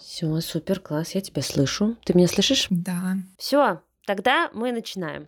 Все, супер, класс, я тебя слышу. Ты меня слышишь? Да. Все, тогда мы начинаем.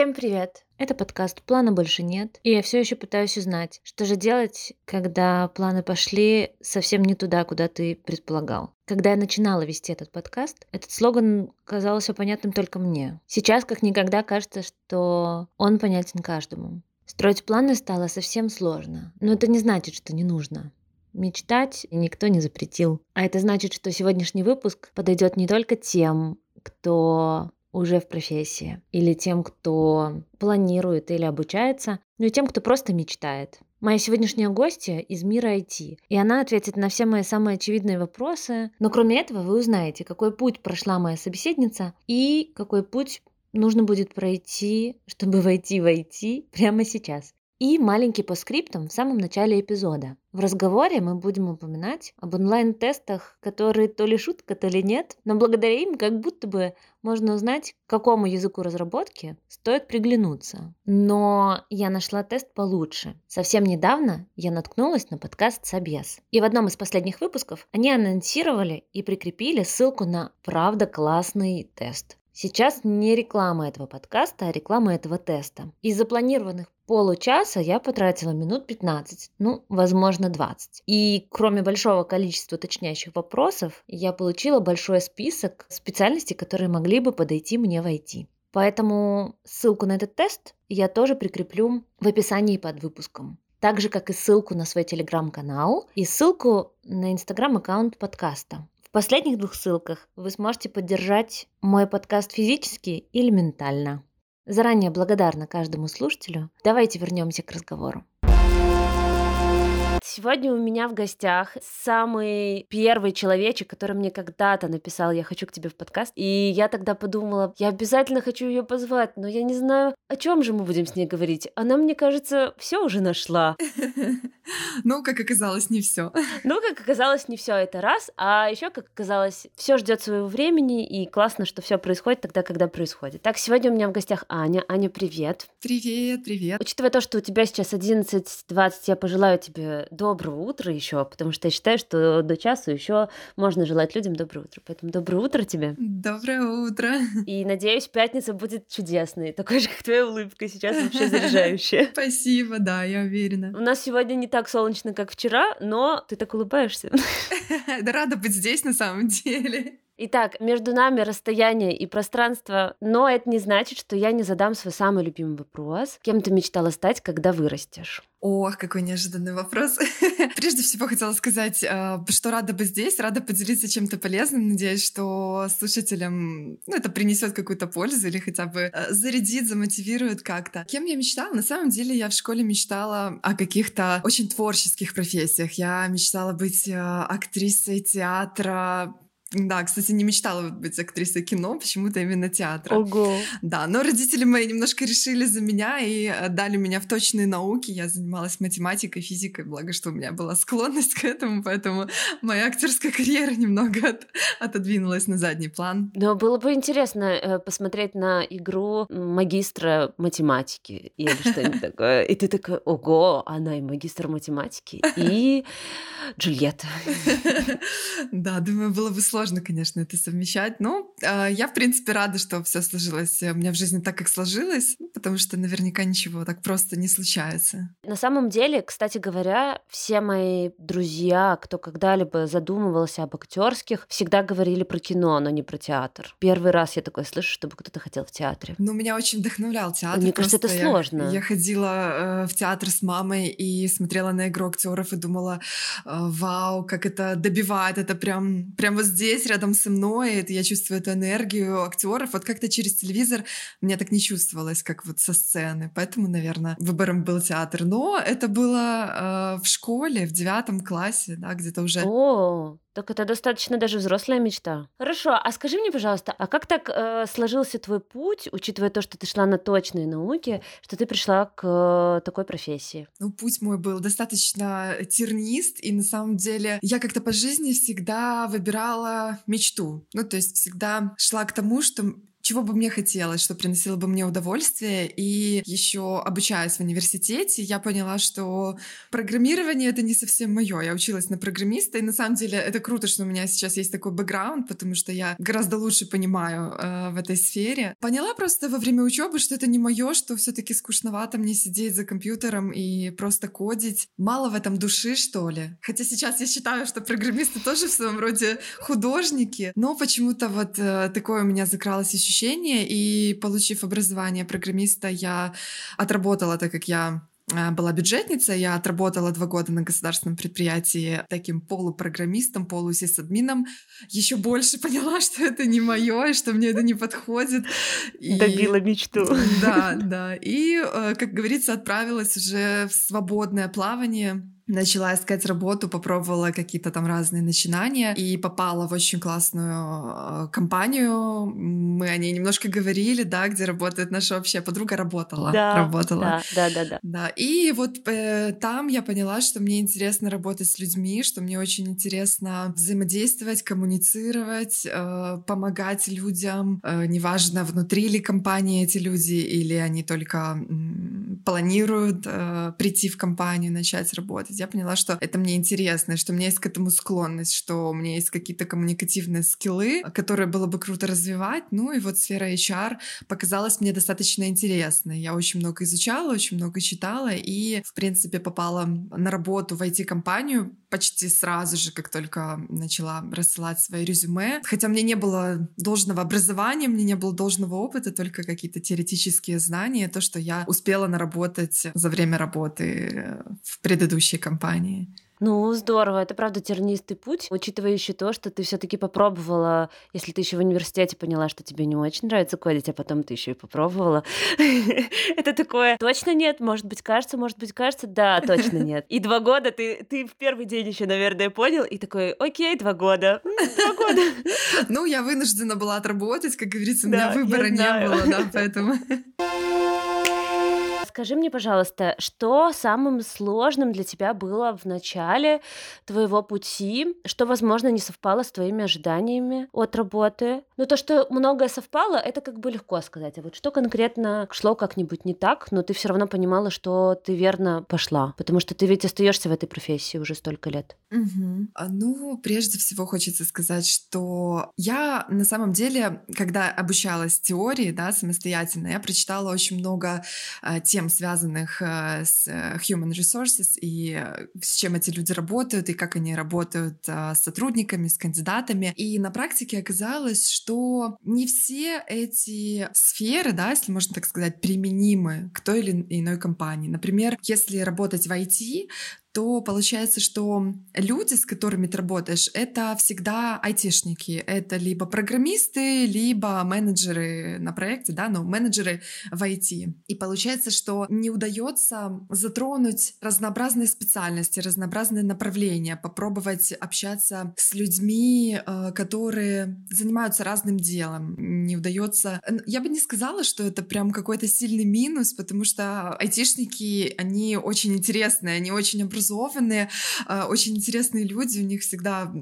Всем привет! Это подкаст «Плана больше нет», и я все еще пытаюсь узнать, что же делать, когда планы пошли совсем не туда, куда ты предполагал. Когда я начинала вести этот подкаст, этот слоган казался понятным только мне. Сейчас как никогда кажется, что он понятен каждому. Строить планы стало совсем сложно, но это не значит, что не нужно. Мечтать никто не запретил. А это значит, что сегодняшний выпуск подойдет не только тем, кто уже в профессии, или тем, кто планирует или обучается, но и тем, кто просто мечтает. Моя сегодняшняя гостья из мира IT, и она ответит на все мои самые очевидные вопросы, но кроме этого вы узнаете, какой путь прошла моя собеседница и какой путь нужно будет пройти, чтобы войти в IT прямо сейчас. И маленький по скриптам в самом начале эпизода. В разговоре мы будем упоминать об онлайн-тестах, которые то ли шутка, то ли нет, но благодаря им как будто бы можно узнать, к какому языку разработки стоит приглянуться. Но я нашла тест получше. Совсем недавно я наткнулась на подкаст Собес. И в одном из последних выпусков они анонсировали и прикрепили ссылку на «Правда классный тест». Сейчас не реклама этого подкаста, а реклама этого теста. Из запланированных получаса я потратила минут 15, ну, возможно, 20. И кроме большого количества уточняющих вопросов, я получила большой список специальностей, которые могли бы подойти мне в IT. Поэтому ссылку на этот тест я тоже прикреплю в описании под выпуском. Так же, как и ссылку на свой телеграм-канал и ссылку на инстаграм-аккаунт подкаста. В последних двух ссылках вы сможете поддержать мой подкаст физически или ментально. Заранее благодарна каждому слушателю. Давайте вернемся к разговору. Сегодня у меня в гостях самый первый человечек, который мне когда-то написал, я хочу к тебе в подкаст. И я тогда подумала, я обязательно хочу ее позвать, но я не знаю, о чем же мы будем с ней говорить. Она, мне кажется, все уже нашла. Ну, как оказалось, не все. Ну, как оказалось, не все это раз, а еще, как оказалось, все ждет своего времени, и классно, что все происходит тогда, когда происходит. Так, сегодня у меня в гостях Аня. Аня, привет. Привет, привет. Учитывая то, что у тебя сейчас 11.20, я пожелаю тебе доброго утра еще, потому что я считаю, что до часу еще можно желать людям доброе утро. Поэтому доброе утро тебе. Доброе утро. И надеюсь, пятница будет чудесной, такой же, как твоя улыбка сейчас вообще заряжающая. Спасибо, да, я уверена. У нас сегодня не так солнечно, как вчера, но ты так улыбаешься. Да рада быть здесь на самом деле. Итак, между нами расстояние и пространство, но это не значит, что я не задам свой самый любимый вопрос. Кем ты мечтала стать, когда вырастешь? Ох, какой неожиданный вопрос. Прежде всего хотела сказать, э, что рада быть здесь, рада поделиться чем-то полезным. Надеюсь, что слушателям ну, это принесет какую-то пользу или хотя бы э, зарядит, замотивирует как-то. Кем я мечтала? На самом деле я в школе мечтала о каких-то очень творческих профессиях. Я мечтала быть э, актрисой театра, да, кстати, не мечтала быть актрисой кино, почему-то именно театра. Ого. Да, но родители мои немножко решили за меня и э, дали меня в точные науки. Я занималась математикой, физикой, благо, что у меня была склонность к этому, поэтому моя актерская карьера немного от, отодвинулась на задний план. Но было бы интересно э, посмотреть на игру магистра математики или что-нибудь такое. И ты такой, ого, она и магистр математики, и Джульетта. Да, думаю, было бы сложно сложно, конечно, это совмещать. Но э, я, в принципе, рада, что все сложилось у меня в жизни так, как сложилось, ну, потому что наверняка ничего так просто не случается. На самом деле, кстати говоря, все мои друзья, кто когда-либо задумывался об актерских, всегда говорили про кино, но не про театр. Первый раз я такое слышу, чтобы кто-то хотел в театре. Ну, меня очень вдохновлял театр. Мне кажется, это я, сложно. Я ходила э, в театр с мамой и смотрела на игру актеров и думала, э, вау, как это добивает, это прям, прям вот здесь здесь рядом со мной, это я чувствую эту энергию актеров. Вот как-то через телевизор мне так не чувствовалось, как вот со сцены. Поэтому, наверное, выбором был театр. Но это было э, в школе, в девятом классе, да, где-то уже. О, Так это достаточно даже взрослая мечта. Хорошо, а скажи мне, пожалуйста, а как так э, сложился твой путь, учитывая то, что ты шла на точные науки, что ты пришла к э, такой профессии? Ну, путь мой был достаточно тернист, и на самом деле я как-то по жизни всегда выбирала мечту. Ну, то есть всегда шла к тому, что чего бы мне хотелось, что приносило бы мне удовольствие. И еще обучаясь в университете, я поняла, что программирование это не совсем мое. Я училась на программиста, и на самом деле это круто, что у меня сейчас есть такой бэкграунд, потому что я гораздо лучше понимаю э, в этой сфере. Поняла просто во время учебы, что это не мое, что все-таки скучновато мне сидеть за компьютером и просто кодить. Мало в этом души, что ли. Хотя сейчас я считаю, что программисты тоже в своем роде художники, но почему-то вот э, такое у меня закралось ощущение ощущение, и получив образование программиста, я отработала, так как я а, была бюджетница, я отработала два года на государственном предприятии таким полупрограммистом, полусисадмином. Еще больше поняла, что это не мое, и что мне это не подходит. И... Добила мечту. Да, да. И, э, как говорится, отправилась уже в свободное плавание начала искать работу, попробовала какие-то там разные начинания и попала в очень классную э, компанию. Мы о ней немножко говорили, да, где работает наша общая подруга, работала. Да, работала. Да, да, да. Да, да. и вот э, там я поняла, что мне интересно работать с людьми, что мне очень интересно взаимодействовать, коммуницировать, э, помогать людям, э, неважно, внутри ли компании эти люди, или они только э, планируют э, прийти в компанию, начать работать я поняла, что это мне интересно, что у меня есть к этому склонность, что у меня есть какие-то коммуникативные скиллы, которые было бы круто развивать. Ну и вот сфера HR показалась мне достаточно интересной. Я очень много изучала, очень много читала и, в принципе, попала на работу в IT-компанию почти сразу же, как только начала рассылать свои резюме. Хотя мне не было должного образования, мне не было должного опыта, только какие-то теоретические знания, то, что я успела наработать за время работы в предыдущей компании. Ну, здорово, это правда тернистый путь, учитывая еще то, что ты все-таки попробовала, если ты еще в университете поняла, что тебе не очень нравится кодить, а потом ты еще и попробовала. Это такое, точно нет, может быть, кажется, может быть, кажется, да, точно нет. И два года ты, ты в первый день еще, наверное, понял, и такой, окей, два года, два года. Ну, я вынуждена была отработать, как говорится, у меня выбора не было, да, поэтому... Скажи мне, пожалуйста, что самым сложным для тебя было в начале твоего пути, что, возможно, не совпало с твоими ожиданиями от работы? Ну, то, что многое совпало, это как бы легко сказать. А вот что конкретно шло как-нибудь не так, но ты все равно понимала, что ты верно пошла, потому что ты ведь остаешься в этой профессии уже столько лет. Угу. Ну, прежде всего хочется сказать, что я на самом деле, когда обучалась теории, да, самостоятельно, я прочитала очень много э, тем, связанных э, с э, human resources и э, с чем эти люди работают и как они работают с сотрудниками, с кандидатами. И на практике оказалось, что не все эти сферы, да, если можно так сказать, применимы к той или иной компании. Например, если работать в IT, то получается, что люди, с которыми ты работаешь, это всегда айтишники. Это либо программисты, либо менеджеры на проекте, да, но менеджеры в IT. И получается, что не удается затронуть разнообразные специальности, разнообразные направления, попробовать общаться с людьми, э, которые занимаются разным делом. Не удается... Я бы не сказала, что это прям какой-то сильный минус, потому что айтишники, они очень интересные, они очень образованные, образованные, а, очень интересные люди, у них всегда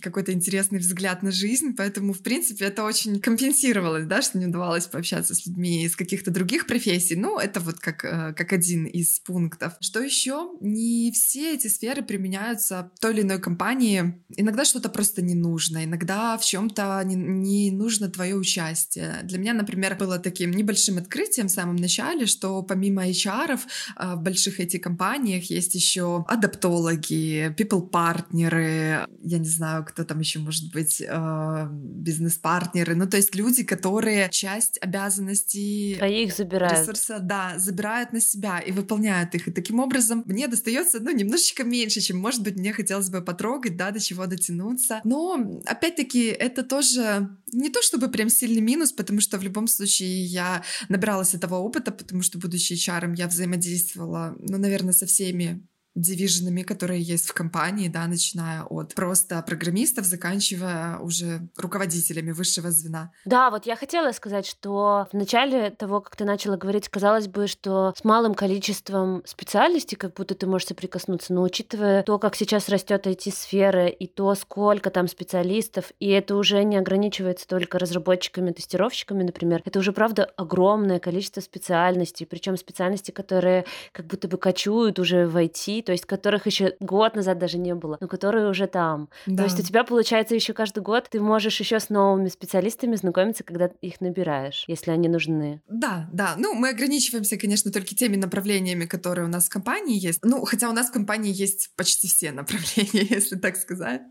какой-то интересный взгляд на жизнь, поэтому, в принципе, это очень компенсировалось, да, что не удавалось пообщаться с людьми из каких-то других профессий. Ну, это вот как, э, как один из пунктов. Что еще? Не все эти сферы применяются той или иной компании. Иногда что-то просто не нужно, иногда в чем-то не, не нужно твое участие. Для меня, например, было таким небольшим открытием в самом начале, что помимо HR а, в больших IT-компаниях есть еще еще адаптологи, people-партнеры, я не знаю, кто там еще может быть, э, бизнес-партнеры, ну то есть люди, которые часть обязанностей Своих забирают. ресурса, да, забирают на себя и выполняют их. И таким образом мне достается, ну, немножечко меньше, чем, может быть, мне хотелось бы потрогать, да, до чего дотянуться. Но, опять-таки, это тоже не то чтобы прям сильный минус, потому что в любом случае я набиралась этого опыта, потому что, будучи HR, я взаимодействовала, ну, наверное, со всеми дивизионами, которые есть в компании, да, начиная от просто программистов, заканчивая уже руководителями высшего звена. Да, вот я хотела сказать, что в начале того, как ты начала говорить, казалось бы, что с малым количеством специальностей как будто ты можешь соприкоснуться, но учитывая то, как сейчас растет IT-сфера и то, сколько там специалистов, и это уже не ограничивается только разработчиками, тестировщиками, например, это уже, правда, огромное количество специальностей, причем специальностей, которые как будто бы кочуют уже в IT, то есть которых еще год назад даже не было, но которые уже там. Да. То есть у тебя получается еще каждый год ты можешь еще с новыми специалистами знакомиться, когда их набираешь, если они нужны. Да, да. Ну, мы ограничиваемся, конечно, только теми направлениями, которые у нас в компании есть. Ну, хотя у нас в компании есть почти все направления, если так сказать.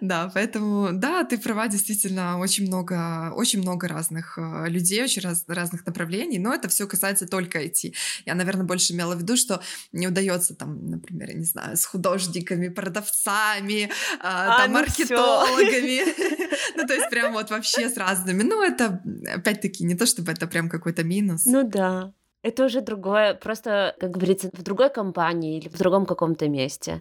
Да, поэтому, да, ты права, действительно, очень много, очень много разных э, людей, очень раз, разных направлений, но это все касается только IT. Я, наверное, больше имела в виду, что не удается там, например, например, я не знаю, с художниками, продавцами, а, там, ну маркетологами. Ну, то есть прям вот вообще с разными. Ну, это, опять-таки, не то чтобы это прям какой-то минус. Ну да. Это уже другое, просто, как говорится, в другой компании или в другом каком-то месте.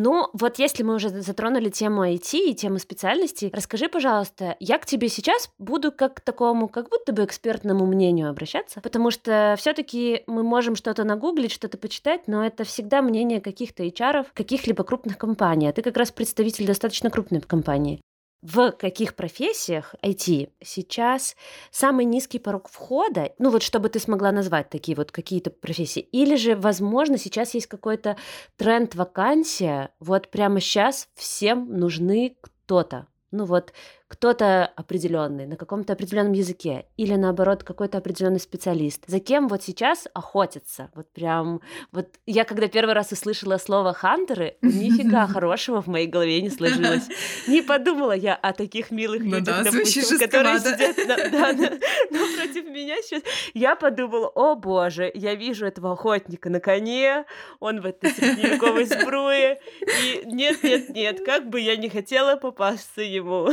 Ну, вот если мы уже затронули тему IT и тему специальностей, расскажи, пожалуйста, я к тебе сейчас буду как к такому, как будто бы экспертному мнению обращаться, потому что все-таки мы можем что-то нагуглить, что-то почитать, но это всегда мнение каких-то HR, каких-либо крупных компаний, а ты как раз представитель достаточно крупной компании в каких профессиях IT сейчас самый низкий порог входа, ну вот чтобы ты смогла назвать такие вот какие-то профессии, или же, возможно, сейчас есть какой-то тренд вакансия, вот прямо сейчас всем нужны кто-то, ну вот кто-то определенный на каком-то определенном языке или наоборот какой-то определенный специалист. За кем вот сейчас охотятся? Вот прям вот я когда первый раз услышала слово хантеры, нифига хорошего в моей голове не сложилось. Не подумала я о таких милых ну людях, да, допустим, которые сидят напротив меня сейчас. Я подумала, о боже, я вижу этого охотника на коне, он в этой средневековой сбруе, и нет, нет, нет, как бы я не хотела попасться ему.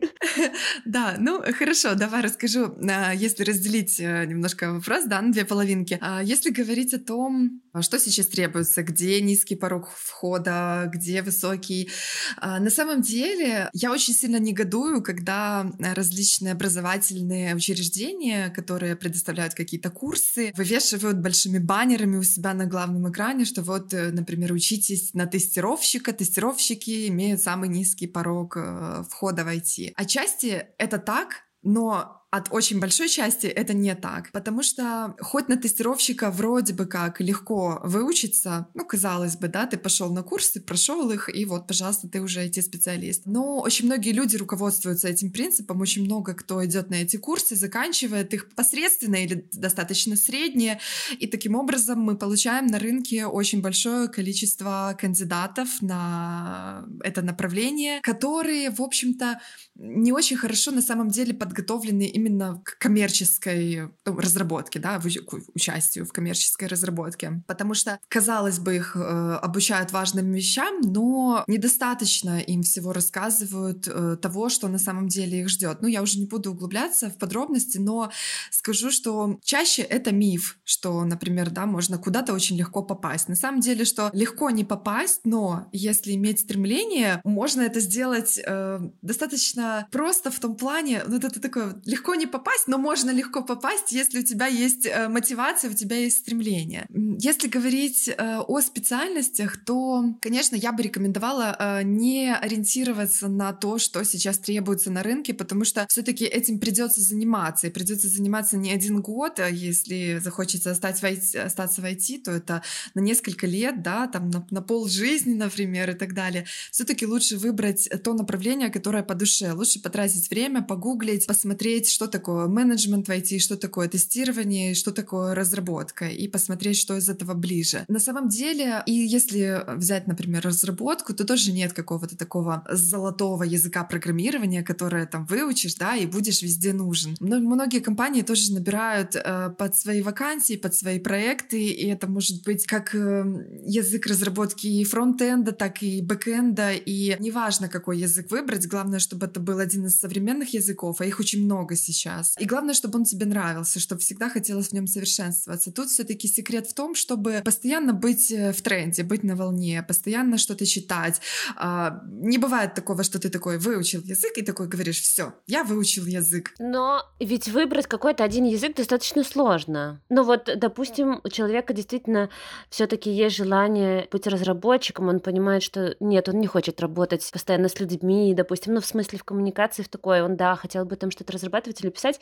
Да, ну хорошо, давай расскажу, а, если разделить э, немножко вопрос, да, на две половинки. А, если говорить о том, что сейчас требуется, где низкий порог входа, где высокий. А, на самом деле, я очень сильно негодую, когда различные образовательные учреждения, которые предоставляют какие-то курсы, вывешивают большими баннерами у себя на главном экране, что вот, э, например, учитесь на тестировщика, тестировщики имеют самый низкий порог э, входа в IT. Отчасти это так, но от очень большой части это не так, потому что хоть на тестировщика вроде бы как легко выучиться, ну, казалось бы, да, ты пошел на курсы, прошел их, и вот, пожалуйста, ты уже IT-специалист. Но очень многие люди руководствуются этим принципом, очень много кто идет на эти курсы, заканчивает их посредственно или достаточно средние, и таким образом мы получаем на рынке очень большое количество кандидатов на это направление, которые, в общем-то, не очень хорошо на самом деле подготовлены именно к коммерческой ну, разработке, да, к участию в коммерческой разработке. Потому что, казалось бы, их э, обучают важным вещам, но недостаточно им всего рассказывают э, того, что на самом деле их ждет. Ну, я уже не буду углубляться в подробности, но скажу, что чаще это миф, что, например, да, можно куда-то очень легко попасть. На самом деле, что легко не попасть, но если иметь стремление, можно это сделать э, достаточно просто в том плане, ну, это такое легко легко не попасть, но можно легко попасть, если у тебя есть э, мотивация, у тебя есть стремление. Если говорить э, о специальностях, то, конечно, я бы рекомендовала э, не ориентироваться на то, что сейчас требуется на рынке, потому что все-таки этим придется заниматься, и придется заниматься не один год, а если захочется остаться в остаться в IT то это на несколько лет, да, там на, на пол жизни, например, и так далее. Все-таки лучше выбрать то направление, которое по душе. Лучше потратить время, погуглить, посмотреть, что такое менеджмент в IT, что такое тестирование, что такое разработка, и посмотреть, что из этого ближе. На самом деле, и если взять, например, разработку, то тоже нет какого-то такого золотого языка программирования, которое там выучишь, да, и будешь везде нужен. Но многие компании тоже набирают э, под свои вакансии, под свои проекты, и это может быть как э, язык разработки и фронтенда, так и бэкенда, и неважно, какой язык выбрать, главное, чтобы это был один из современных языков, а их очень много сейчас. И главное, чтобы он тебе нравился, чтобы всегда хотелось в нем совершенствоваться. Тут все-таки секрет в том, чтобы постоянно быть э, в тренде, быть на волне, постоянно что-то читать. А, не бывает такого, что ты такой выучил язык и такой говоришь, все, я выучил язык. Но ведь выбрать какой-то один язык достаточно сложно. Ну вот, допустим, у человека действительно все-таки есть желание быть разработчиком, он понимает, что нет, он не хочет работать постоянно с людьми, допустим, ну в смысле в коммуникации в такой, он да, хотел бы там что-то разрабатывать или писать,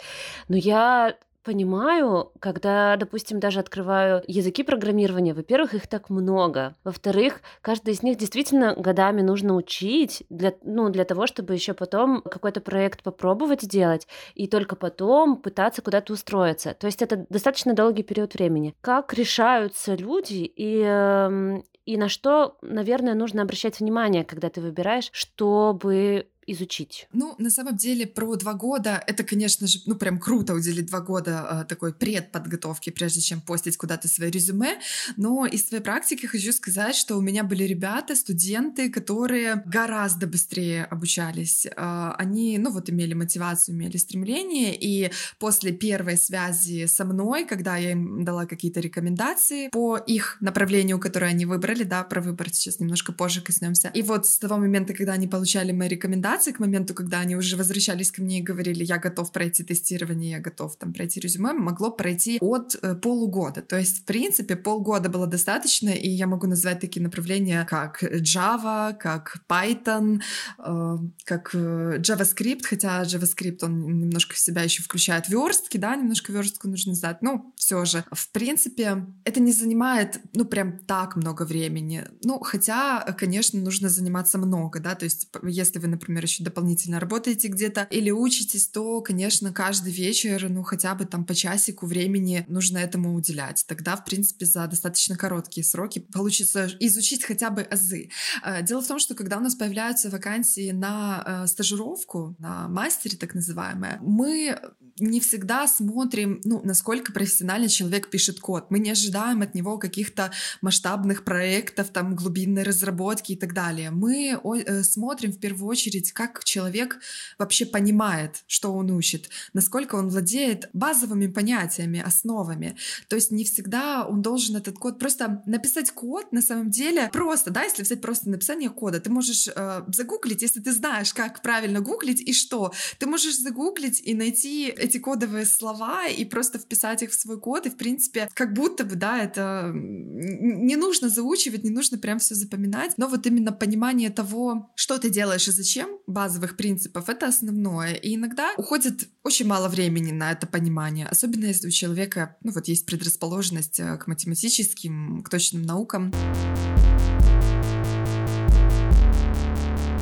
но я понимаю, когда, допустим, даже открываю языки программирования, во-первых, их так много, во-вторых, каждый из них действительно годами нужно учить для, ну, для того, чтобы еще потом какой-то проект попробовать сделать и только потом пытаться куда-то устроиться. То есть это достаточно долгий период времени. Как решаются люди и, эм, и на что, наверное, нужно обращать внимание, когда ты выбираешь, чтобы изучить? Ну, на самом деле, про два года это, конечно же, ну, прям круто уделить два года э, такой предподготовки, прежде чем постить куда-то свое резюме. Но из своей практики хочу сказать, что у меня были ребята, студенты, которые гораздо быстрее обучались. Э, они, ну, вот имели мотивацию, имели стремление, и после первой связи со мной, когда я им дала какие-то рекомендации по их направлению, которое они выбрали, да, про выбор сейчас немножко позже коснемся. И вот с того момента, когда они получали мои рекомендации, рекомендации к моменту, когда они уже возвращались ко мне и говорили, я готов пройти тестирование, я готов там пройти резюме, могло пройти от э, полугода. То есть, в принципе, полгода было достаточно, и я могу назвать такие направления, как Java, как Python, э, как э, JavaScript, хотя JavaScript, он немножко в себя еще включает верстки, да, немножко верстку нужно знать, но все же, в принципе, это не занимает, ну, прям так много времени. Ну, хотя, конечно, нужно заниматься много, да, то есть, если вы, например, еще дополнительно работаете где-то или учитесь, то, конечно, каждый вечер, ну, хотя бы там по часику времени нужно этому уделять. Тогда, в принципе, за достаточно короткие сроки получится изучить хотя бы азы. Э, дело в том, что когда у нас появляются вакансии на э, стажировку, на мастере так называемое, мы не всегда смотрим, ну, насколько профессионально человек пишет код. Мы не ожидаем от него каких-то масштабных проектов, там, глубинной разработки и так далее. Мы э, смотрим в первую очередь, как человек вообще понимает, что он учит, насколько он владеет базовыми понятиями, основами. То есть не всегда он должен этот код просто написать код на самом деле просто, да, если взять просто написание кода, ты можешь э, загуглить, если ты знаешь, как правильно гуглить и что, ты можешь загуглить и найти эти кодовые слова и просто вписать их в свой код, и, в принципе, как будто бы, да, это не нужно заучивать, не нужно прям все запоминать, но вот именно понимание того, что ты делаешь и зачем, базовых принципов, это основное. И иногда уходит очень мало времени на это понимание, особенно если у человека, ну вот, есть предрасположенность э, к математическим, к точным наукам.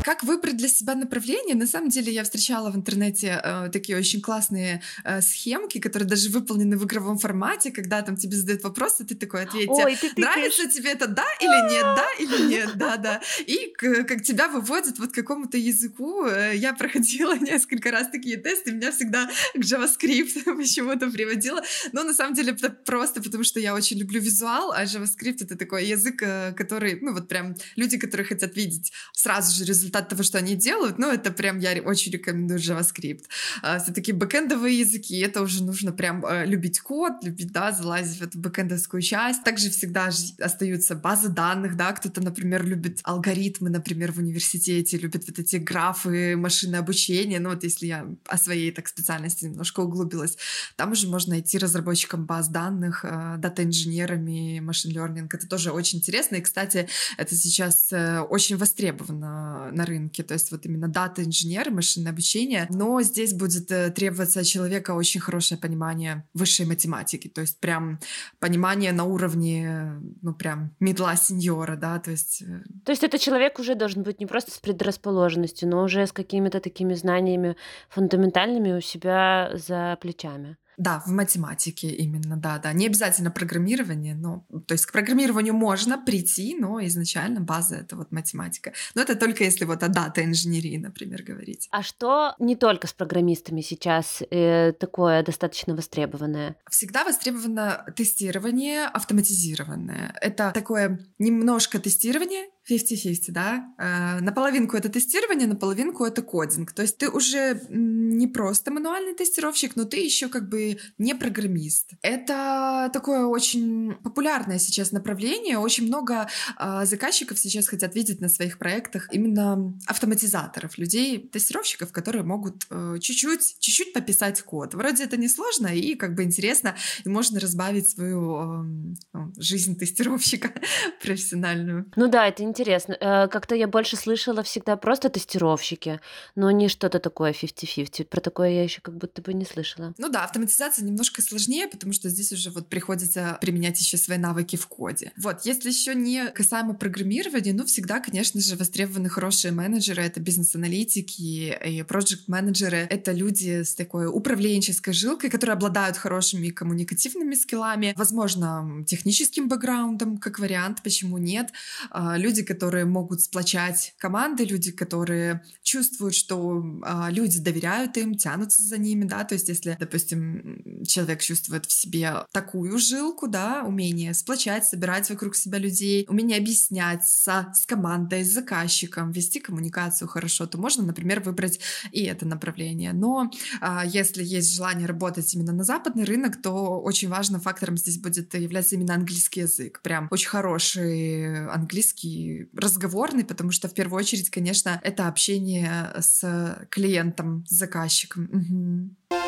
Как выбрать для себя направление? На самом деле я встречала в интернете э, такие очень классные э, схемки, которые даже выполнены в игровом формате, когда там тебе задают вопрос, и ты такой ответь, Ой, ты нравится тебе это да или нет, да или нет, да, да. И как тебя выводят вот к какому-то языку. Э, я проходила несколько раз такие тесты, меня всегда к JavaScript почему-то приводило. Но на самом деле это просто потому, что я очень люблю визуал, а JavaScript это такой язык, э, который, ну вот прям люди, которые хотят видеть сразу же результат результат того, что они делают, ну, это прям я очень рекомендую JavaScript. А, Все-таки бэкэндовые языки, это уже нужно прям а, любить код, любить, да, залазить в эту бэкэндовскую часть. Также всегда остаются базы данных, да, кто-то, например, любит алгоритмы, например, в университете, любит вот эти графы, машинное обучение, ну, вот если я о своей так специальности немножко углубилась, там уже можно найти разработчикам баз данных, а, дата-инженерами, машин-лернинг, это тоже очень интересно, и, кстати, это сейчас э, очень востребовано на рынке, то есть вот именно дата инженер, машинное обучение, но здесь будет э, требоваться от человека очень хорошее понимание высшей математики, то есть прям понимание на уровне, ну прям медла сеньора, да, то есть... Э, то есть это человек уже должен быть не просто с предрасположенностью, но уже с какими-то такими знаниями фундаментальными у себя за плечами. Да, в математике именно, да, да. Не обязательно программирование, но, то есть к программированию можно прийти, но изначально база это вот математика. Но это только если вот о дата инженерии, например, говорить. А что не только с программистами сейчас э, такое достаточно востребованное? Всегда востребовано тестирование автоматизированное. Это такое немножко тестирование 50-50, да? Э, наполовинку это тестирование, наполовинку это кодинг. То есть ты уже не просто мануальный тестировщик, но ты еще как бы не программист. Это такое очень популярное сейчас направление. Очень много э, заказчиков сейчас хотят видеть на своих проектах именно автоматизаторов, людей, тестировщиков, которые могут э, чуть-чуть, чуть-чуть пописать код. Вроде это несложно и как бы интересно, и можно разбавить свою э, жизнь тестировщика профессиональную. Ну да, это интересно. Э, как-то я больше слышала всегда просто тестировщики, но не что-то такое 50-50. Про такое я еще как будто бы не слышала. Ну да, автоматизация немножко сложнее, потому что здесь уже вот приходится применять еще свои навыки в коде. Вот, если еще не касаемо программирования, ну всегда, конечно же, востребованы хорошие менеджеры, это бизнес-аналитики и проект-менеджеры. Это люди с такой управленческой жилкой, которые обладают хорошими коммуникативными скиллами, возможно, техническим бэкграундом, как вариант, почему нет. А, люди, которые могут сплочать команды, люди, которые чувствуют, что а, люди доверяют им, тянутся за ними, да, то есть если, допустим, человек чувствует в себе такую жилку, да, умение сплочать, собирать вокруг себя людей, умение объяснять со, с командой, с заказчиком, вести коммуникацию хорошо, то можно, например, выбрать и это направление. Но а, если есть желание работать именно на западный рынок, то очень важным фактором здесь будет являться именно английский язык. Прям очень хороший английский разговорный, потому что в первую очередь, конечно, это общение с клиентом, с заказчиком. Угу.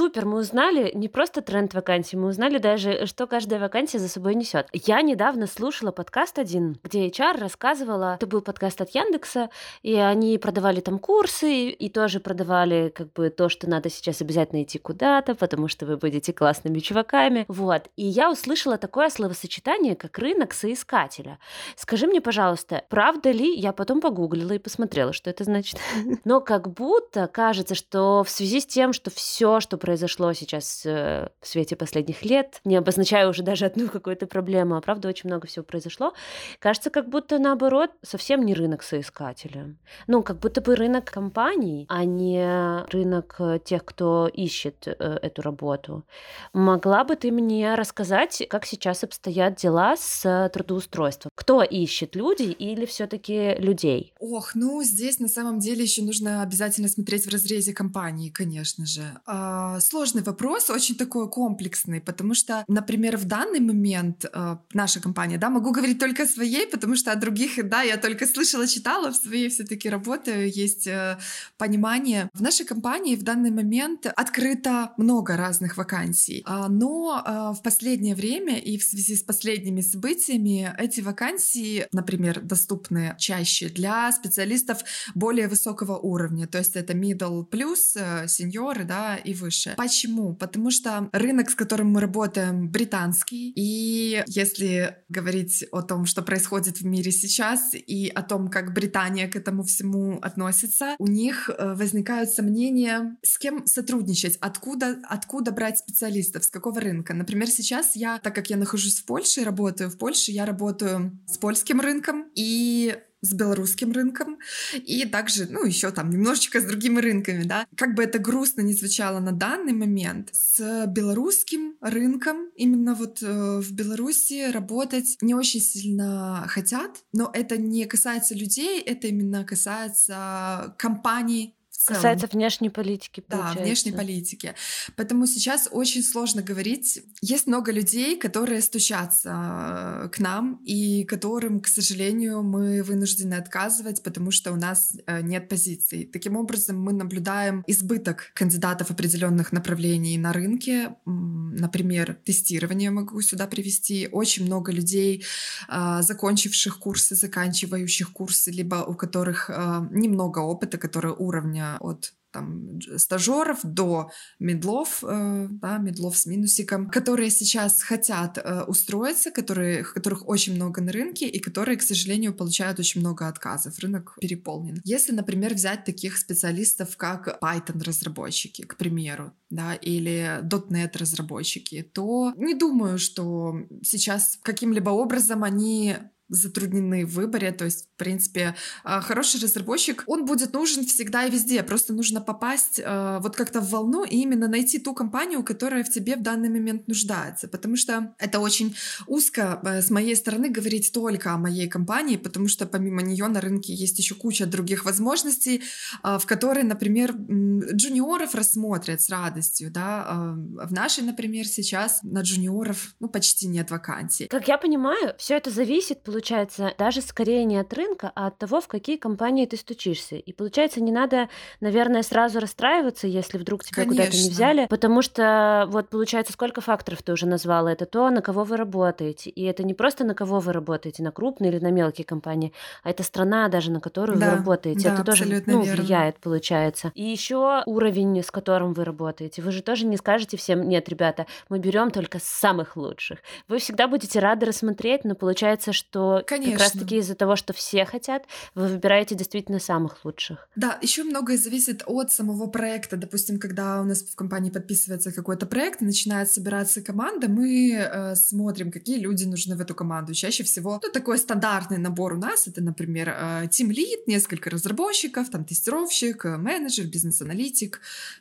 Супер, мы узнали не просто тренд вакансий, мы узнали даже, что каждая вакансия за собой несет. Я недавно слушала подкаст один, где HR рассказывала, это был подкаст от Яндекса, и они продавали там курсы, и тоже продавали как бы то, что надо сейчас обязательно идти куда-то, потому что вы будете классными чуваками. Вот. И я услышала такое словосочетание, как рынок соискателя. Скажи мне, пожалуйста, правда ли, я потом погуглила и посмотрела, что это значит, но как будто кажется, что в связи с тем, что все, что произошло сейчас э, в свете последних лет, не обозначая уже даже одну какую-то проблему, а правда очень много всего произошло, кажется, как будто наоборот совсем не рынок соискателя. Ну, как будто бы рынок компаний, а не рынок э, тех, кто ищет э, эту работу. Могла бы ты мне рассказать, как сейчас обстоят дела с трудоустройством? Кто ищет, люди или все-таки людей? Ох, ну здесь на самом деле еще нужно обязательно смотреть в разрезе компании, конечно же. А, сложный вопрос, очень такой комплексный, потому что, например, в данный момент э, наша компания, да, могу говорить только о своей, потому что о других, да, я только слышала, читала, в своей все-таки работаю, есть э, понимание. В нашей компании в данный момент открыто много разных вакансий, э, но э, в последнее время и в связи с последними событиями эти вакансии, например, доступны чаще для специалистов более высокого уровня, то есть это middle плюс, сеньоры, да, и выше дальше. Почему? Потому что рынок, с которым мы работаем, британский. И если говорить о том, что происходит в мире сейчас, и о том, как Британия к этому всему относится, у них э, возникают сомнения, с кем сотрудничать, откуда, откуда брать специалистов, с какого рынка. Например, сейчас я, так как я нахожусь в Польше, работаю в Польше, я работаю с польским рынком, и с белорусским рынком и также, ну, еще там немножечко с другими рынками, да. Как бы это грустно не звучало на данный момент, с белорусским рынком именно вот э, в Беларуси работать не очень сильно хотят, но это не касается людей, это именно касается компаний, целом. Касается внешней политики, получается. Да, внешней политики. Поэтому сейчас очень сложно говорить. Есть много людей, которые стучатся э, к нам, и которым, к сожалению, мы вынуждены отказывать, потому что у нас э, нет позиций. Таким образом, мы наблюдаем избыток кандидатов определенных направлений на рынке. Например, тестирование могу сюда привести. Очень много людей, э, закончивших курсы, заканчивающих курсы, либо у которых немного опыта, которые уровня от там, стажеров до медлов, э, да, медлов с минусиком, которые сейчас хотят э, устроиться, которые, которых очень много на рынке и которые, к сожалению, получают очень много отказов. Рынок переполнен. Если, например, взять таких специалистов, как Python-разработчики, к примеру, да, или .NET-разработчики, то не думаю, что сейчас каким-либо образом они затруднены в выборе. То есть, в принципе, а, хороший разработчик, он будет нужен всегда и везде. Просто нужно попасть а, вот как-то в волну и именно найти ту компанию, которая в тебе в данный момент нуждается. Потому что это очень узко э, с моей стороны говорить только о моей компании, потому что помимо нее на рынке есть еще куча других возможностей, в которые, например, джуниоров рассмотрят с радостью. Да? В нашей, например, сейчас на джуниоров ну, почти нет вакансий. Как я понимаю, все это зависит, получается, получается, даже скорее не от рынка, а от того, в какие компании ты стучишься. И получается, не надо, наверное, сразу расстраиваться, если вдруг тебя куда-то не взяли, потому что вот получается, сколько факторов ты уже назвала. Это то, на кого вы работаете. И это не просто на кого вы работаете, на крупные или на мелкие компании, а это страна даже, на которую да, вы работаете. Да, это тоже ну, влияет, получается. И еще уровень, с которым вы работаете. Вы же тоже не скажете всем, нет, ребята, мы берем только самых лучших. Вы всегда будете рады рассмотреть, но получается, что Конечно. как раз-таки из-за того, что все хотят, вы выбираете действительно самых лучших. Да, еще многое зависит от самого проекта. Допустим, когда у нас в компании подписывается какой-то проект, начинает собираться команда, мы э, смотрим, какие люди нужны в эту команду. Чаще всего, ну, такой стандартный набор у нас, это, например, э, team lead, несколько разработчиков, там, тестировщик, э, менеджер, бизнес-аналитик,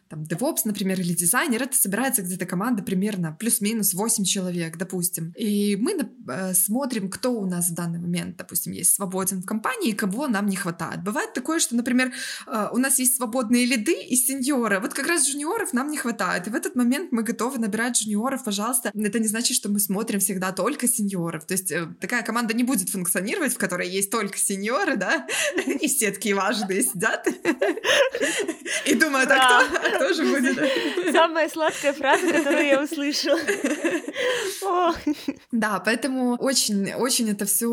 там, DevOps, например, или дизайнер. Это собирается где-то команда примерно плюс-минус 8 человек, допустим. И мы э, смотрим, кто у нас в данный момент, допустим, есть свободен в компании, кого нам не хватает. Бывает такое, что, например, э, у нас есть свободные лиды и сеньоры. Вот как раз джуниоров нам не хватает. И в этот момент мы готовы набирать джуниоров, пожалуйста. Это не значит, что мы смотрим всегда только сеньоров. То есть э, такая команда не будет функционировать, в которой есть только сеньоры, да, и все такие важные сидят и думают, а кто, а кто же будет? Самая сладкая фраза, которую я услышала. Да, поэтому очень, очень это все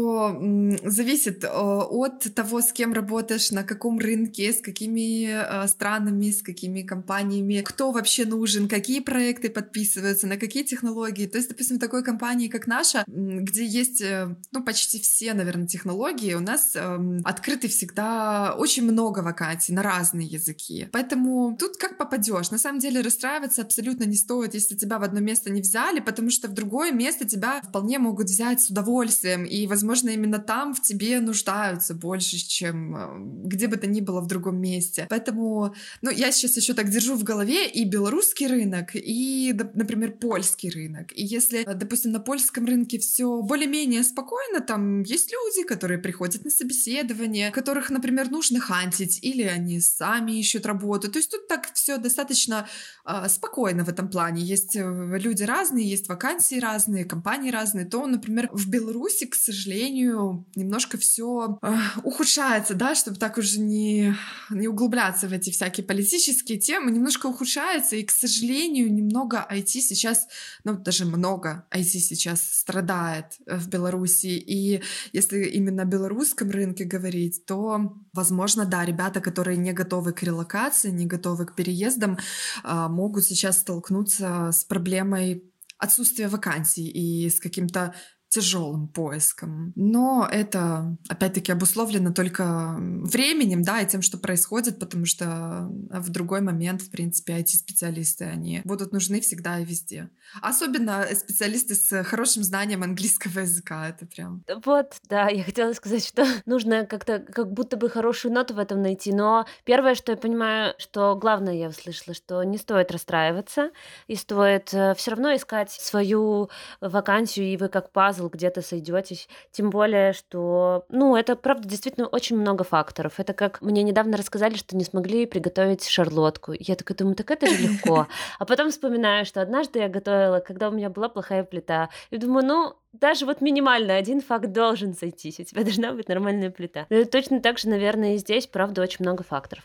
зависит э, от того, с кем работаешь, на каком рынке, с какими э, странами, с какими компаниями, кто вообще нужен, какие проекты подписываются, на какие технологии. То есть, допустим, такой компании, как наша, где есть, э, ну, почти все, наверное, технологии, у нас эм, открыты всегда очень много вакансий на разные языки. Поэтому тут как попадешь. На самом деле расстраиваться абсолютно не стоит, если тебя в одно место не взяли, потому что в другое место тебя вполне могут взять с удовольствием. И, возможно, возможно, именно там в тебе нуждаются больше, чем э, где бы то ни было в другом месте. Поэтому, ну, я сейчас еще так держу в голове и белорусский рынок, и, например, польский рынок. И если, э, допустим, на польском рынке все более-менее спокойно, там есть люди, которые приходят на собеседование, которых, например, нужно хантить, или они сами ищут работу. То есть тут так все достаточно э, спокойно в этом плане. Есть э, люди разные, есть вакансии разные, компании разные. То, например, в Беларуси, к сожалению, сожалению, немножко все э, ухудшается, да, чтобы так уже не, не углубляться в эти всякие политические темы, немножко ухудшается, и, к сожалению, немного IT сейчас, ну, даже много IT сейчас страдает в Беларуси, и если именно о белорусском рынке говорить, то, возможно, да, ребята, которые не готовы к релокации, не готовы к переездам, э, могут сейчас столкнуться с проблемой отсутствия вакансий и с каким-то тяжелым поиском. Но это, опять-таки, обусловлено только временем, да, и тем, что происходит, потому что в другой момент, в принципе, IT-специалисты, они будут нужны всегда и везде. Особенно специалисты с хорошим знанием английского языка, это прям... Вот, да, я хотела сказать, что нужно как-то, как будто бы хорошую ноту в этом найти, но первое, что я понимаю, что главное я услышала, что не стоит расстраиваться, и стоит э, все равно искать свою вакансию, и вы как пазл пазл, где-то сойдетесь. Тем более, что, ну, это, правда, действительно очень много факторов. Это как мне недавно рассказали, что не смогли приготовить шарлотку. Я такая думаю, так это же легко. А потом вспоминаю, что однажды я готовила, когда у меня была плохая плита. И думаю, ну, даже вот минимально один факт должен сойтись. У тебя должна быть нормальная плита. Но точно так же, наверное, и здесь, правда, очень много факторов.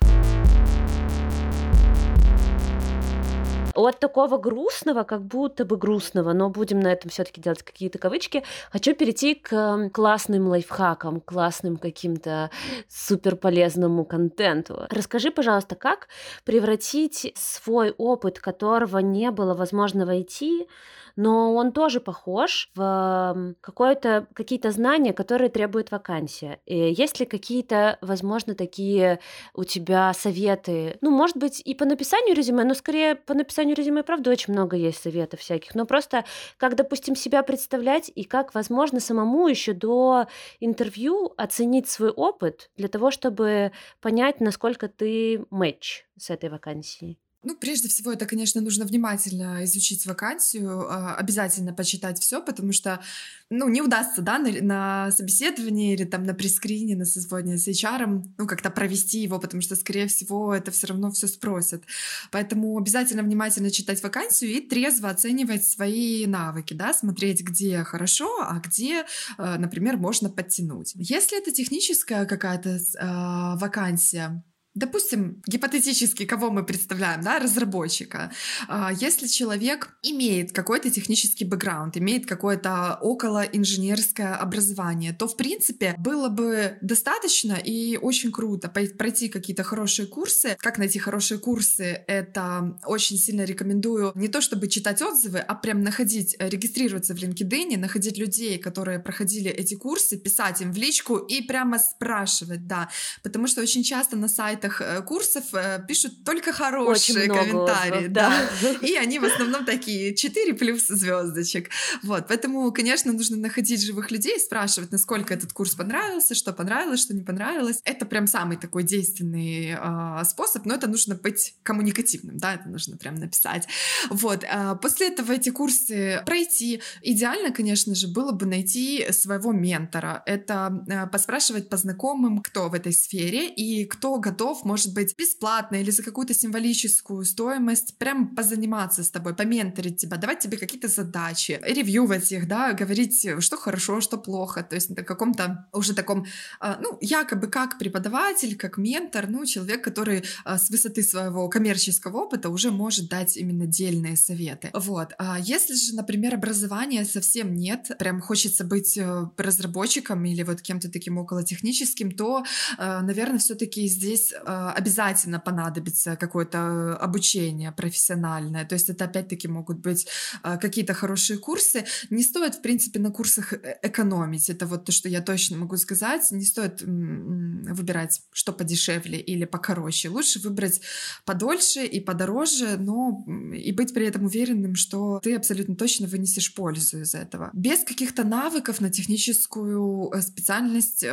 От такого грустного, как будто бы грустного, но будем на этом все-таки делать какие-то кавычки, хочу перейти к классным лайфхакам, классным каким-то супер полезному контенту. Расскажи, пожалуйста, как превратить свой опыт, которого не было возможно войти, но он тоже похож в какое-то, какие-то знания, которые требует вакансия. И есть ли какие-то, возможно, такие у тебя советы? Ну, может быть, и по написанию резюме, но скорее по написанию резюме, правда, очень много есть советов всяких. Но просто как, допустим, себя представлять и как, возможно, самому еще до интервью оценить свой опыт для того, чтобы понять, насколько ты матч с этой вакансией. Ну, прежде всего, это, конечно, нужно внимательно изучить вакансию, а, обязательно почитать все, потому что, ну, не удастся, да, на, на собеседовании или там на прескрине, на созвоне с HR, ну, как-то провести его, потому что, скорее всего, это все равно все спросят. Поэтому обязательно внимательно читать вакансию и трезво оценивать свои навыки, да, смотреть, где хорошо, а где, а, например, можно подтянуть. Если это техническая какая-то э, вакансия, Допустим, гипотетически, кого мы представляем, да, разработчика. А, если человек имеет какой-то технический бэкграунд, имеет какое-то около инженерское образование, то, в принципе, было бы достаточно и очень круто пройти какие-то хорошие курсы. Как найти хорошие курсы? Это очень сильно рекомендую не то чтобы читать отзывы, а прям находить, э, регистрироваться в LinkedIn, находить людей, которые проходили эти курсы, писать им в личку и прямо спрашивать, да. Потому что очень часто на сайте сайтах э, курсов э, пишут только хорошие комментарии, отзывов, да. да. И они в основном такие 4 плюс звездочек. Вот, поэтому, конечно, нужно находить живых людей, спрашивать, насколько этот курс понравился, что понравилось, что не понравилось. Это прям самый такой действенный э, способ, но это нужно быть коммуникативным, да, это нужно прям написать. Вот, э, после этого эти курсы пройти. Идеально, конечно же, было бы найти своего ментора. Это э, поспрашивать по знакомым, кто в этой сфере и кто готов готов, может быть, бесплатно или за какую-то символическую стоимость прям позаниматься с тобой, поменторить тебя, давать тебе какие-то задачи, ревьювать их, да, говорить, что хорошо, что плохо, то есть на каком-то уже таком, а, ну, якобы как преподаватель, как ментор, ну, человек, который а, с высоты своего коммерческого опыта уже может дать именно дельные советы. Вот. А если же, например, образования совсем нет, прям хочется быть э, разработчиком или вот кем-то таким околотехническим, то, наверное, все-таки здесь Э, обязательно понадобится какое-то обучение профессиональное. То есть это опять-таки могут быть э, какие-то хорошие курсы. Не стоит, в принципе, на курсах э, экономить. Это вот то, что я точно могу сказать. Не стоит выбирать, что подешевле или покороче. Лучше выбрать подольше и подороже, но и быть при этом уверенным, что ты абсолютно точно вынесешь пользу из этого. Без каких-то навыков на техническую специальность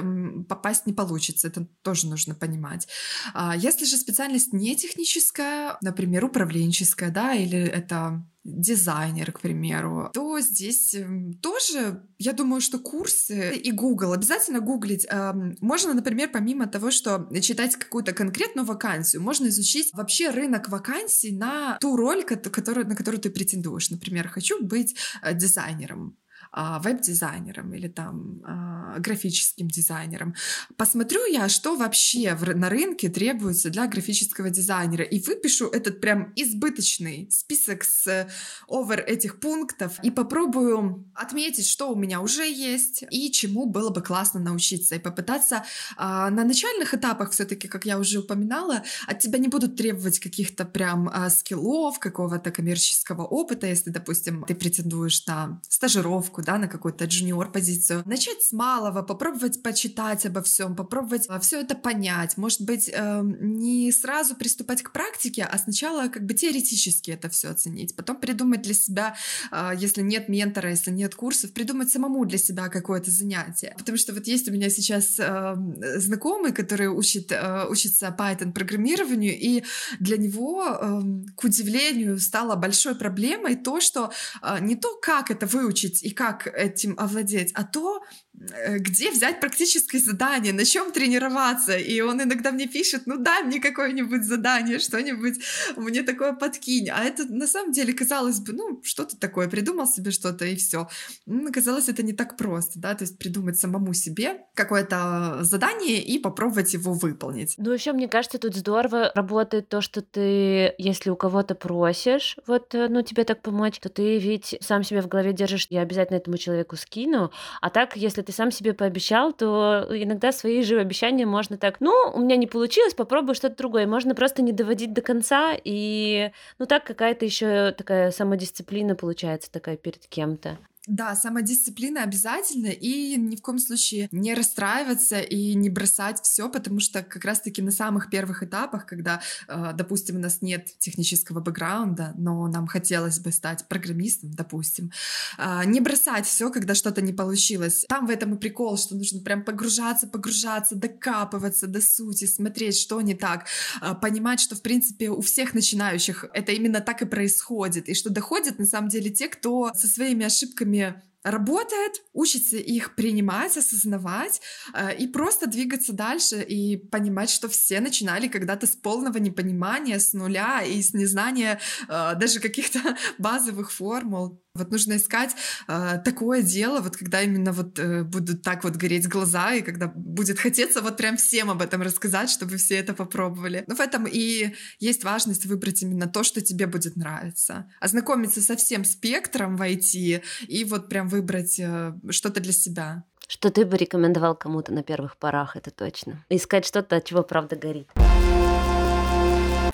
попасть не получится. Это тоже нужно понимать. А если же специальность не техническая, например, управленческая, да, или это дизайнер, к примеру, то здесь эм, тоже, я думаю, что курсы и Google, обязательно гуглить. Эм, можно, например, помимо того, что читать какую-то конкретную вакансию, можно изучить вообще рынок вакансий на ту роль, которую, на которую ты претендуешь. Например, хочу быть э, дизайнером веб-дизайнером или там а, графическим дизайнером. Посмотрю я, что вообще на рынке требуется для графического дизайнера и выпишу этот прям избыточный список с овер этих пунктов и попробую отметить, что у меня уже есть и чему было бы классно научиться и попытаться а, на начальных этапах все-таки, как я уже упоминала, от тебя не будут требовать каких-то прям а, скиллов, какого-то коммерческого опыта, если, допустим, ты претендуешь на стажировку, да, на какую-то джуниор позицию. Начать с малого, попробовать почитать обо всем, попробовать а, все это понять. Может быть, э, не сразу приступать к практике, а сначала как бы теоретически это все оценить. Потом придумать для себя, э, если нет ментора, если нет курсов, придумать самому для себя какое-то занятие. Потому что вот есть у меня сейчас э, знакомый, который учит, э, учится Python программированию, и для него, э, к удивлению, стало большой проблемой то, что э, не то, как это выучить и как этим овладеть, а то, где взять практическое задание, на чем тренироваться. И он иногда мне пишет, ну дай мне какое-нибудь задание, что-нибудь мне такое подкинь. А это на самом деле казалось бы, ну что-то такое, придумал себе что-то и все. Ну, казалось, это не так просто, да, то есть придумать самому себе какое-то задание и попробовать его выполнить. Ну еще мне кажется, тут здорово работает то, что ты, если у кого-то просишь, вот, э, ну тебе так помочь, то ты ведь сам себя в голове держишь, я обязательно этому человеку скину, а так, если ты сам себе пообещал, то иногда свои же обещания можно так, ну, у меня не получилось, попробую что-то другое. Можно просто не доводить до конца, и ну так какая-то еще такая самодисциплина получается такая перед кем-то. Да, самодисциплина обязательно, и ни в коем случае не расстраиваться и не бросать все, потому что как раз-таки на самых первых этапах, когда, э, допустим, у нас нет технического бэкграунда, но нам хотелось бы стать программистом, допустим, э, не бросать все, когда что-то не получилось. Там в этом и прикол, что нужно прям погружаться, погружаться, докапываться до сути, смотреть, что не так, э, понимать, что, в принципе, у всех начинающих это именно так и происходит, и что доходят, на самом деле, те, кто со своими ошибками ошибками работает, учится их принимать, осознавать э, и просто двигаться дальше и понимать, что все начинали когда-то с полного непонимания, с нуля и с незнания э, даже каких-то базовых формул. Вот нужно искать э, такое дело, вот когда именно вот э, будут так вот гореть глаза, и когда будет хотеться вот прям всем об этом рассказать, чтобы все это попробовали. Но в этом и есть важность выбрать именно то, что тебе будет нравиться. Ознакомиться со всем спектром в IT и вот прям выбрать э, что-то для себя. Что ты бы рекомендовал кому-то на первых порах, это точно. Искать что-то, от чего правда горит.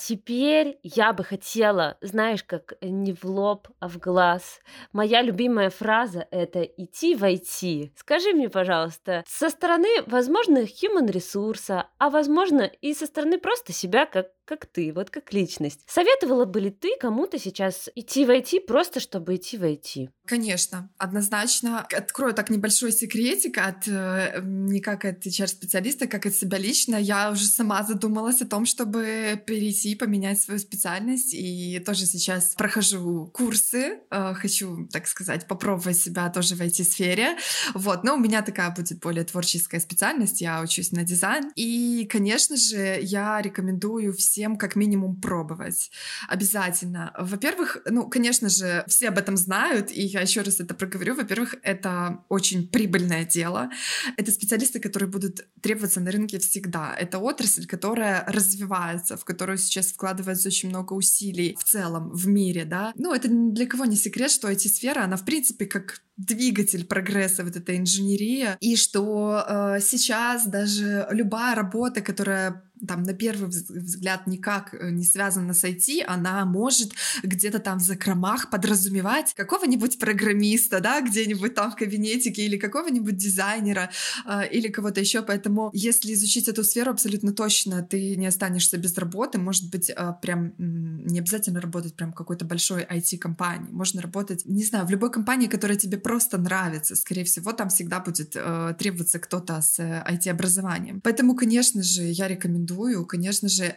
Теперь я бы хотела, знаешь, как не в лоб, а в глаз. Моя любимая фраза — это «идти войти». Скажи мне, пожалуйста, со стороны, возможно, human ресурса, а возможно и со стороны просто себя как как ты, вот как личность. Советовала бы ли ты кому-то сейчас идти войти просто, чтобы идти войти? Конечно, однозначно. Открою так небольшой секретик от э, не как от HR-специалиста, как от себя лично. Я уже сама задумалась о том, чтобы перейти, поменять свою специальность. И тоже сейчас прохожу курсы. Э, хочу, так сказать, попробовать себя тоже в IT-сфере. Вот, но у меня такая будет более творческая специальность. Я учусь на дизайн. И, конечно же, я рекомендую всем всем как минимум пробовать. Обязательно. Во-первых, ну, конечно же, все об этом знают, и я еще раз это проговорю. Во-первых, это очень прибыльное дело. Это специалисты, которые будут требоваться на рынке всегда. Это отрасль, которая развивается, в которую сейчас вкладывается очень много усилий в целом в мире, да. Ну, это для кого не секрет, что эти сфера, она в принципе как двигатель прогресса вот эта инженерия, и что э, сейчас даже любая работа, которая там на первый взгляд никак э, не связана с IT, она может где-то там в закромах подразумевать какого-нибудь программиста, да, где-нибудь там в кабинетике или какого-нибудь дизайнера э, или кого-то еще. Поэтому если изучить эту сферу абсолютно точно, ты не останешься без работы. Может быть, э, прям не обязательно работать прям какой-то большой IT-компании. Можно работать, не знаю, в любой компании, которая тебе просто нравится. Скорее всего, там всегда будет э, требоваться кто-то с IT-образованием. Поэтому, конечно же, я рекомендую рекомендую. Конечно же,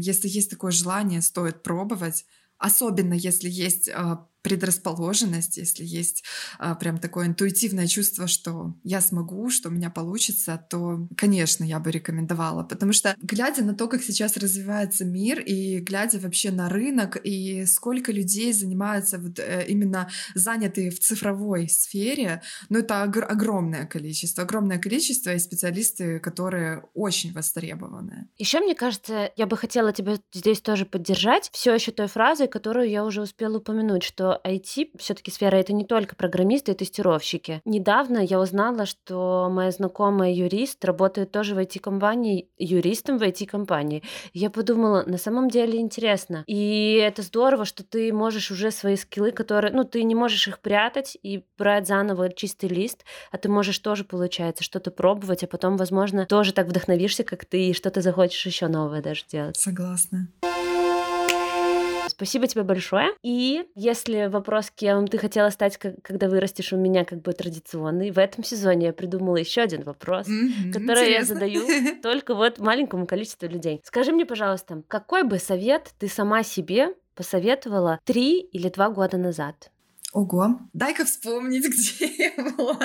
если есть такое желание, стоит пробовать. Особенно если есть а, предрасположенность, если есть а, прям такое интуитивное чувство, что я смогу, что у меня получится, то, конечно, я бы рекомендовала. Потому что, глядя на то, как сейчас развивается мир, и глядя вообще на рынок, и сколько людей занимаются вот э, именно занятые в цифровой сфере, ну, это ог- огромное количество, огромное количество и специалисты, которые очень востребованы. Еще, мне кажется, я бы хотела тебя здесь тоже поддержать все еще той фразой, которую я уже успела упомянуть, что IT все-таки сфера это не только программисты и тестировщики. Недавно я узнала, что моя знакомая юрист работает тоже в IT-компании, юристом в IT-компании. Я подумала, на самом деле интересно. И это здорово, что ты можешь уже свои скиллы, которые, ну, ты не можешь их прятать и брать заново чистый лист, а ты можешь тоже, получается, что-то пробовать, а потом, возможно, тоже так вдохновишься, как ты, и что-то захочешь еще новое даже делать. Согласна. Спасибо тебе большое. И если вопрос, кем ты хотела стать, когда вырастешь, у меня как бы традиционный, в этом сезоне я придумала еще один вопрос, mm-hmm, который интересно. я задаю только вот маленькому количеству людей. Скажи мне, пожалуйста, какой бы совет ты сама себе посоветовала три или два года назад? Ого, дай-ка вспомнить, где я была.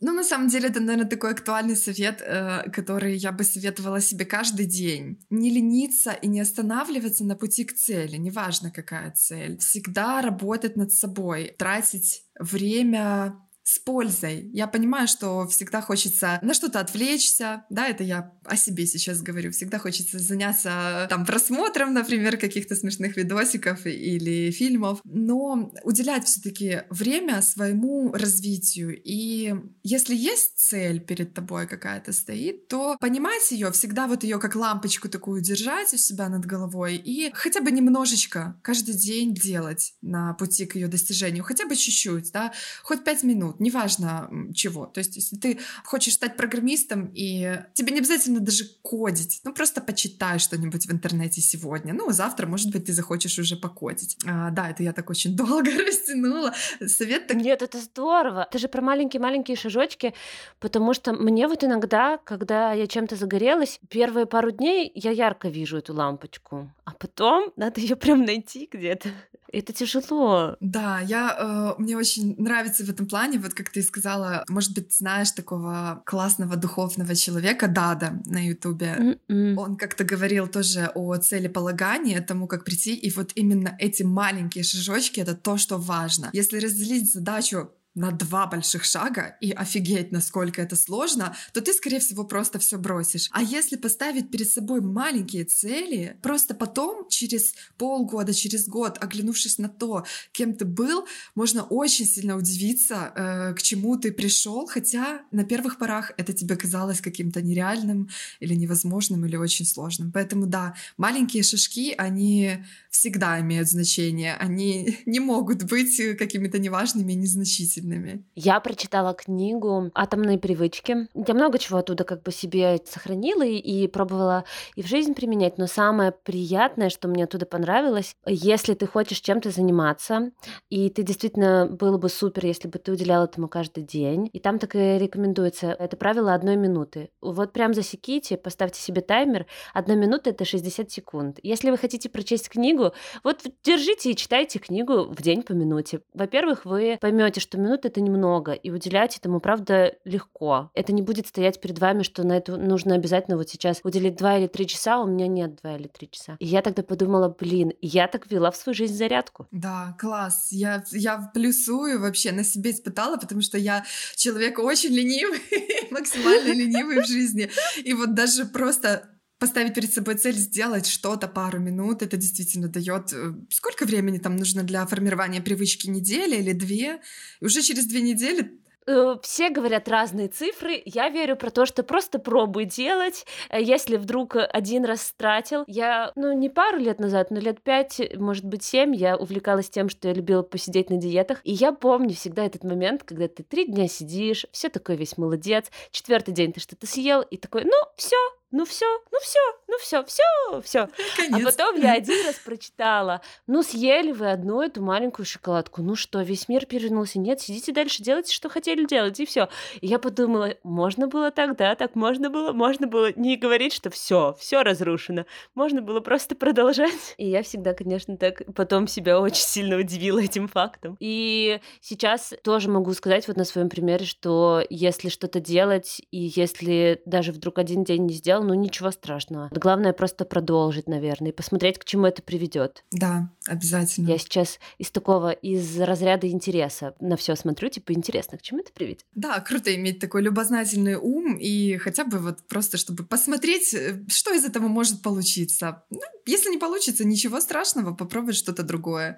Ну, на самом деле, это, наверное, такой актуальный совет, э, который я бы советовала себе каждый день. Не лениться и не останавливаться на пути к цели, неважно какая цель. Всегда работать над собой, тратить время с пользой. Я понимаю, что всегда хочется на что-то отвлечься, да, это я о себе сейчас говорю, всегда хочется заняться там просмотром, например, каких-то смешных видосиков или фильмов, но уделять все-таки время своему развитию. И если есть цель перед тобой какая-то стоит, то понимать ее, всегда вот ее как лампочку такую держать у себя над головой и хотя бы немножечко каждый день делать на пути к ее достижению, хотя бы чуть-чуть, да, хоть пять минут, неважно чего. То есть, если ты хочешь стать программистом, и тебе не обязательно даже кодить, ну, просто почитай что-нибудь в интернете сегодня. Ну, завтра, может быть, ты захочешь уже покодить. А, да, это я так очень долго растянула. Совет так... Нет, это здорово. Это же про маленькие-маленькие шажочки, потому что мне вот иногда, когда я чем-то загорелась, первые пару дней я ярко вижу эту лампочку, а потом надо ее прям найти где-то. Это тяжело. Да, я, э, мне очень нравится в этом плане, вот как ты сказала, может быть, знаешь такого классного духовного человека Дада на Ютубе. Mm-mm. Он как-то говорил тоже о целеполагании, тому, как прийти, и вот именно эти маленькие шажочки — это то, что важно. Если разделить задачу на два больших шага и офигеть, насколько это сложно, то ты, скорее всего, просто все бросишь. А если поставить перед собой маленькие цели, просто потом, через полгода, через год, оглянувшись на то, кем ты был, можно очень сильно удивиться, э, к чему ты пришел, хотя на первых порах это тебе казалось каким-то нереальным или невозможным или очень сложным. Поэтому да, маленькие шажки, они всегда имеют значение, они не могут быть какими-то неважными и незначительными сильными. Я прочитала книгу «Атомные привычки». Я много чего оттуда как бы себе сохранила и, и пробовала и в жизнь применять, но самое приятное, что мне оттуда понравилось, если ты хочешь чем-то заниматься, и ты действительно было бы супер, если бы ты уделял этому каждый день, и там так и рекомендуется, это правило одной минуты. Вот прям засеките, поставьте себе таймер, одна минута — это 60 секунд. Если вы хотите прочесть книгу, вот держите и читайте книгу в день по минуте. Во-первых, вы поймете, что минут это немного, и уделять этому, правда, легко. Это не будет стоять перед вами, что на это нужно обязательно вот сейчас уделить два или три часа, у меня нет два или три часа. И я тогда подумала, блин, я так вела в свою жизнь зарядку. Да, класс. Я, я плюсую вообще, на себе испытала, потому что я человек очень ленивый, максимально ленивый в жизни. И вот даже просто поставить перед собой цель сделать что-то пару минут, это действительно дает... Э, сколько времени там нужно для формирования привычки? Недели или две? И уже через две недели Э, все говорят разные цифры. Я верю про то, что просто пробуй делать. Э, если вдруг один раз стратил, я, ну, не пару лет назад, но лет пять, может быть, семь, я увлекалась тем, что я любила посидеть на диетах. И я помню всегда этот момент, когда ты три дня сидишь, все такой весь молодец, четвертый день ты что-то съел, и такой, ну, все, ну все, ну все, ну все, все, все. А потом я один раз прочитала, ну съели вы одну эту маленькую шоколадку, ну что, весь мир перевернулся, нет, сидите дальше, делайте, что хотели делать, и все. И я подумала, можно было тогда, так можно было, можно было не говорить, что все, все разрушено, можно было просто продолжать. И я всегда, конечно, так потом себя очень сильно удивила этим фактом. И сейчас тоже могу сказать вот на своем примере, что если что-то делать, и если даже вдруг один день не сделал, ну ничего страшного. Главное просто продолжить, наверное, и посмотреть, к чему это приведет. Да, обязательно. Я сейчас из такого, из разряда интереса на все смотрю, типа, интересно, к чему это приведет? Да, круто иметь такой любознательный ум и хотя бы вот просто, чтобы посмотреть, э, что из этого может получиться. Ну, если не получится, ничего страшного, попробовать что-то другое.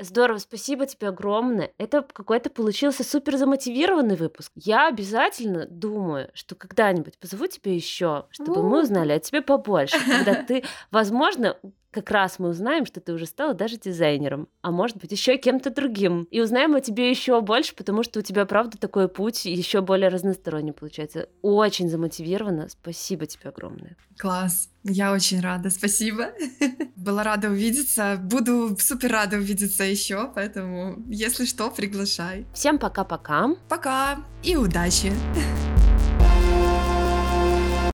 Здорово, спасибо тебе огромное. Это какой-то получился супер замотивированный выпуск. Я обязательно думаю, что когда-нибудь позову тебя еще, чтобы мы узнали о тебе побольше. Когда ты, возможно, как раз мы узнаем, что ты уже стала даже дизайнером, а может быть еще кем-то другим. И узнаем о тебе еще больше, потому что у тебя, правда, такой путь еще более разносторонний получается. Очень замотивирована. Спасибо тебе огромное. Класс. Я очень рада. Спасибо. Была рада увидеться. Буду супер рада увидеться еще, поэтому, если что, приглашай. Всем пока-пока. Пока и удачи.